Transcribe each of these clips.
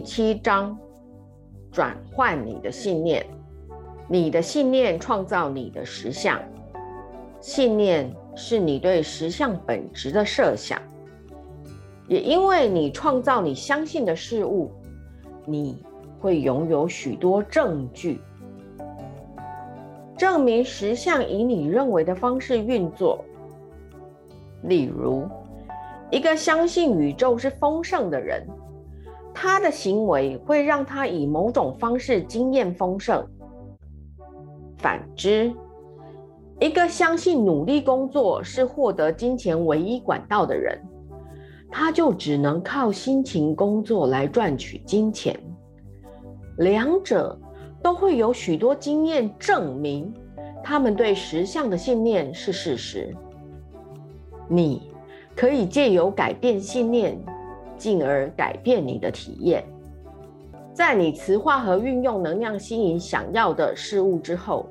第七章：转换你的信念。你的信念创造你的实相。信念是你对实相本质的设想。也因为你创造你相信的事物，你会拥有许多证据，证明实相以你认为的方式运作。例如，一个相信宇宙是丰盛的人，他的行为会让他以某种方式经验丰盛。反之，一个相信努力工作是获得金钱唯一管道的人，他就只能靠辛勤工作来赚取金钱。两者都会有许多经验证明，他们对实相的信念是事实。你。可以借由改变信念，进而改变你的体验。在你磁化和运用能量吸引想要的事物之后，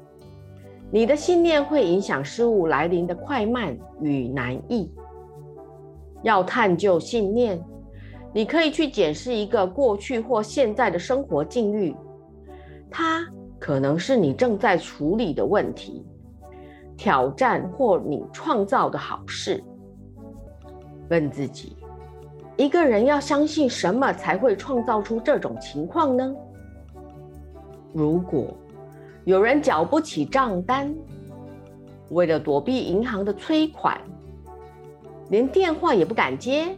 你的信念会影响事物来临的快慢与难易。要探究信念，你可以去检视一个过去或现在的生活境遇，它可能是你正在处理的问题、挑战或你创造的好事。问自己：一个人要相信什么才会创造出这种情况呢？如果有人缴不起账单，为了躲避银行的催款，连电话也不敢接，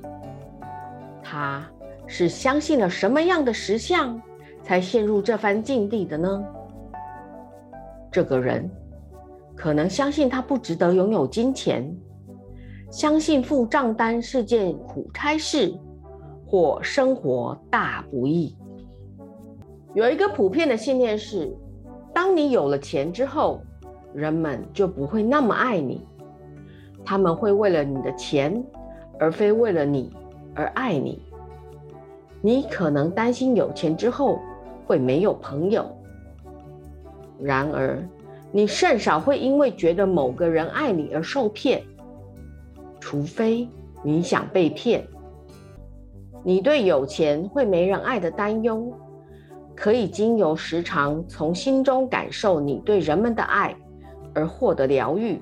他是相信了什么样的实相，才陷入这番境地的呢？这个人可能相信他不值得拥有金钱。相信付账单是件苦差事，或生活大不易。有一个普遍的信念是：当你有了钱之后，人们就不会那么爱你。他们会为了你的钱，而非为了你而爱你。你可能担心有钱之后会没有朋友。然而，你甚少会因为觉得某个人爱你而受骗。除非你想被骗，你对有钱会没人爱的担忧，可以经由时常从心中感受你对人们的爱而获得疗愈。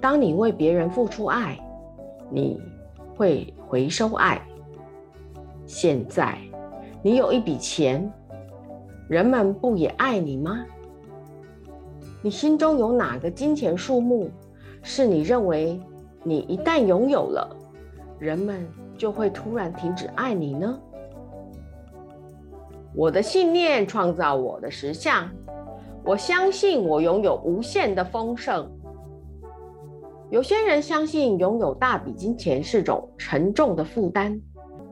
当你为别人付出爱，你会回收爱。现在你有一笔钱，人们不也爱你吗？你心中有哪个金钱数目是你认为？你一旦拥有了，人们就会突然停止爱你呢？我的信念创造我的实相，我相信我拥有无限的丰盛。有些人相信拥有大笔金钱是种沉重的负担，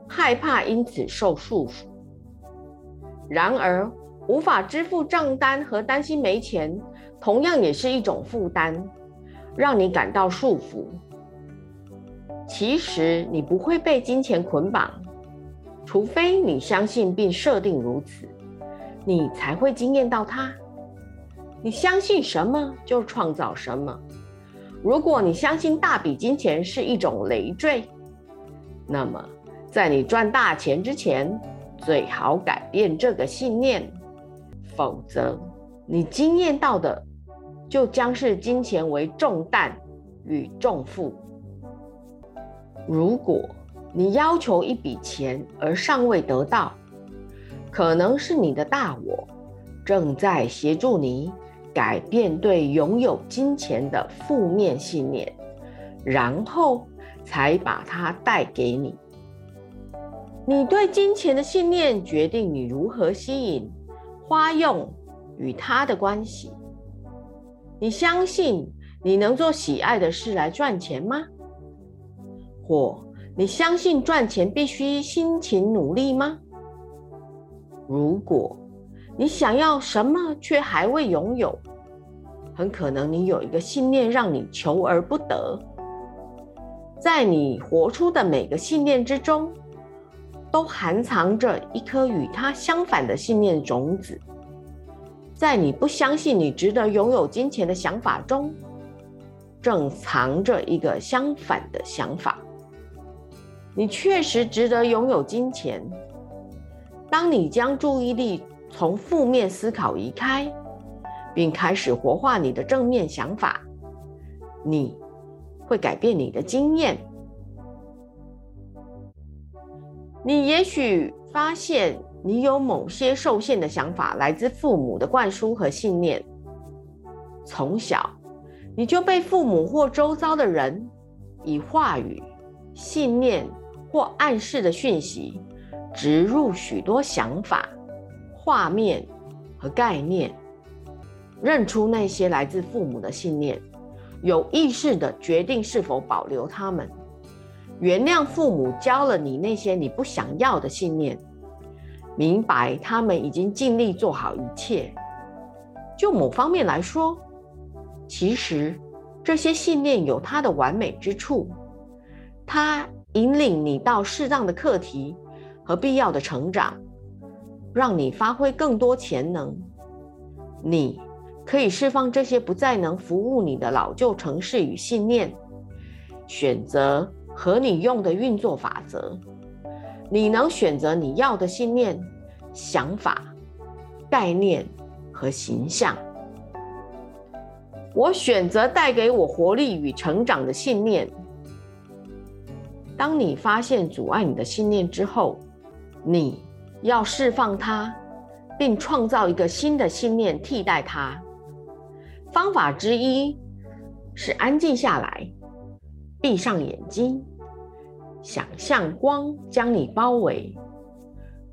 害怕因此受束缚。然而，无法支付账单和担心没钱，同样也是一种负担，让你感到束缚。其实你不会被金钱捆绑，除非你相信并设定如此，你才会惊艳到它。你相信什么就创造什么。如果你相信大笔金钱是一种累赘，那么在你赚大钱之前，最好改变这个信念，否则你惊艳到的就将是金钱为重担与重负。如果你要求一笔钱而尚未得到，可能是你的大我正在协助你改变对拥有金钱的负面信念，然后才把它带给你。你对金钱的信念决定你如何吸引、花用与它的关系。你相信你能做喜爱的事来赚钱吗？或你相信赚钱必须辛勤努力吗？如果你想要什么却还未拥有，很可能你有一个信念让你求而不得。在你活出的每个信念之中，都含藏着一颗与它相反的信念种子。在你不相信你值得拥有金钱的想法中，正藏着一个相反的想法。你确实值得拥有金钱，当你将注意力从负面思考移开，并开始活化你的正面想法，你会改变你的经验。你也许发现，你有某些受限的想法来自父母的灌输和信念。从小，你就被父母或周遭的人以话语、信念或暗示的讯息植入许多想法、画面和概念。认出那些来自父母的信念，有意识的决定是否保留他们。原谅父母教了你那些你不想要的信念，明白他们已经尽力做好一切。就某方面来说，其实这些信念有它的完美之处，它引领你到适当的课题和必要的成长，让你发挥更多潜能。你可以释放这些不再能服务你的老旧程式与信念，选择。和你用的运作法则，你能选择你要的信念、想法、概念和形象。我选择带给我活力与成长的信念。当你发现阻碍你的信念之后，你要释放它，并创造一个新的信念替代它。方法之一是安静下来。闭上眼睛，想象光将你包围，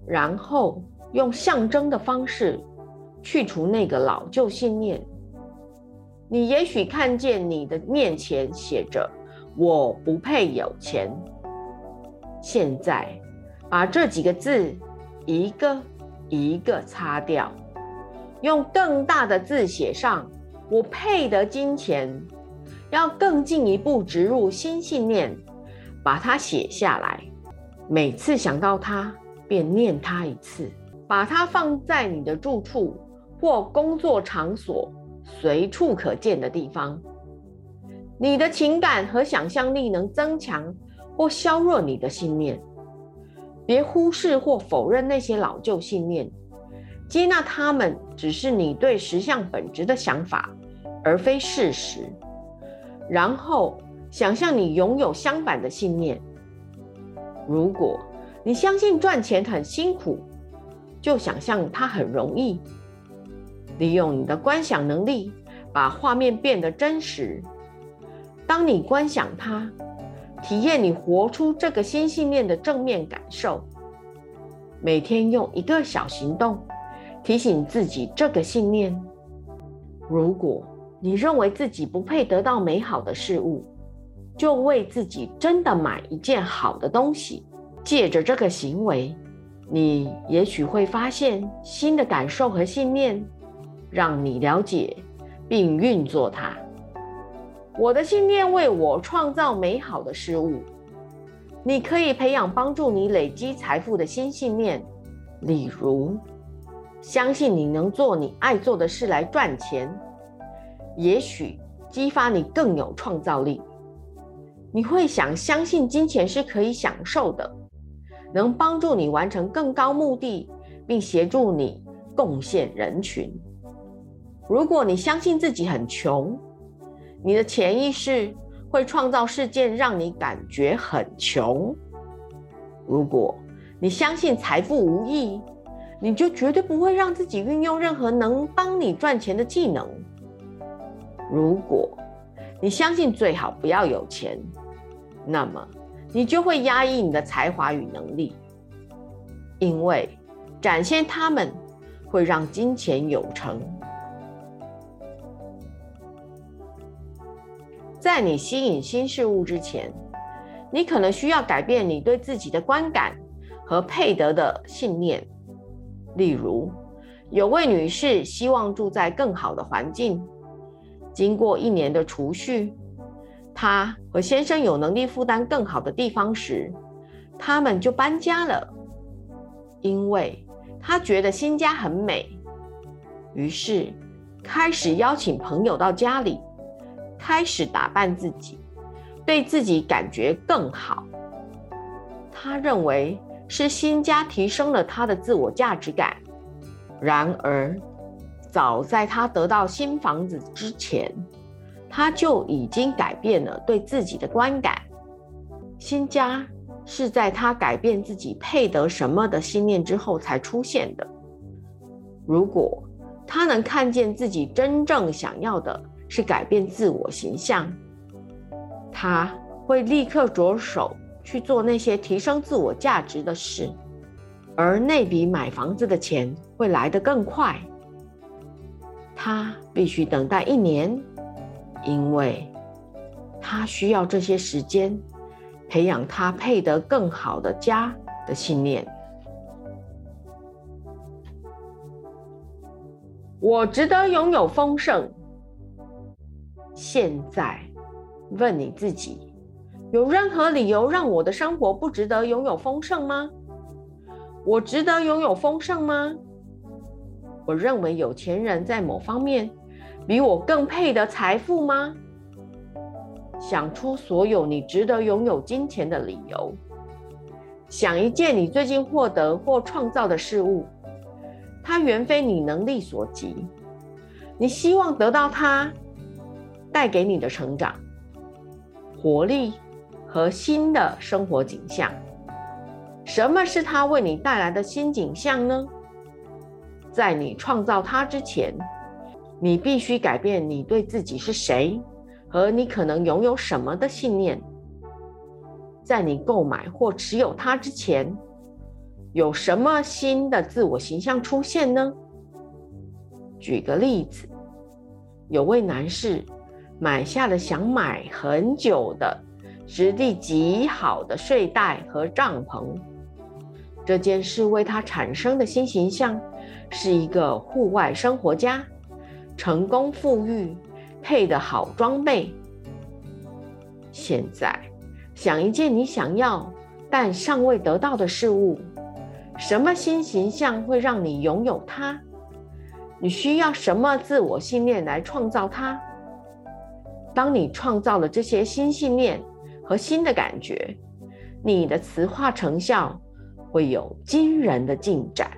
然后用象征的方式去除那个老旧信念。你也许看见你的面前写着“我不配有钱”。现在，把这几个字一个一个擦掉，用更大的字写上“我配得金钱”。要更进一步植入新信念，把它写下来。每次想到它，便念它一次。把它放在你的住处或工作场所随处可见的地方。你的情感和想象力能增强或削弱你的信念。别忽视或否认那些老旧信念，接纳它们只是你对实相本质的想法，而非事实。然后想象你拥有相反的信念。如果你相信赚钱很辛苦，就想象它很容易。利用你的观想能力，把画面变得真实。当你观想它，体验你活出这个新信念的正面感受。每天用一个小行动提醒自己这个信念。如果。你认为自己不配得到美好的事物，就为自己真的买一件好的东西。借着这个行为，你也许会发现新的感受和信念，让你了解并运作它。我的信念为我创造美好的事物。你可以培养帮助你累积财富的新信念，例如，相信你能做你爱做的事来赚钱。也许激发你更有创造力。你会想相信金钱是可以享受的，能帮助你完成更高目的，并协助你贡献人群。如果你相信自己很穷，你的潜意识会创造事件让你感觉很穷。如果你相信财富无益，你就绝对不会让自己运用任何能帮你赚钱的技能。如果你相信最好不要有钱，那么你就会压抑你的才华与能力，因为展现他们会让金钱有成。在你吸引新事物之前，你可能需要改变你对自己的观感和配得的信念。例如，有位女士希望住在更好的环境。经过一年的储蓄，她和先生有能力负担更好的地方时，他们就搬家了。因为她觉得新家很美，于是开始邀请朋友到家里，开始打扮自己，对自己感觉更好。他认为是新家提升了他的自我价值感。然而，早在他得到新房子之前，他就已经改变了对自己的观感。新家是在他改变自己配得什么的信念之后才出现的。如果他能看见自己真正想要的是改变自我形象，他会立刻着手去做那些提升自我价值的事，而那笔买房子的钱会来得更快。他必须等待一年，因为他需要这些时间培养他配得更好的家的信念。我值得拥有丰盛。现在，问你自己：有任何理由让我的生活不值得拥有丰盛吗？我值得拥有丰盛吗？我认为有钱人在某方面比我更配得财富吗？想出所有你值得拥有金钱的理由。想一件你最近获得或创造的事物，它原非你能力所及。你希望得到它带给你的成长、活力和新的生活景象。什么是它为你带来的新景象呢？在你创造它之前，你必须改变你对自己是谁和你可能拥有什么的信念。在你购买或持有它之前，有什么新的自我形象出现呢？举个例子，有位男士买下了想买很久的质地极好的睡袋和帐篷，这件事为他产生的新形象。是一个户外生活家，成功富裕，配的好装备。现在，想一件你想要但尚未得到的事物，什么新形象会让你拥有它？你需要什么自我信念来创造它？当你创造了这些新信念和新的感觉，你的磁化成效会有惊人的进展。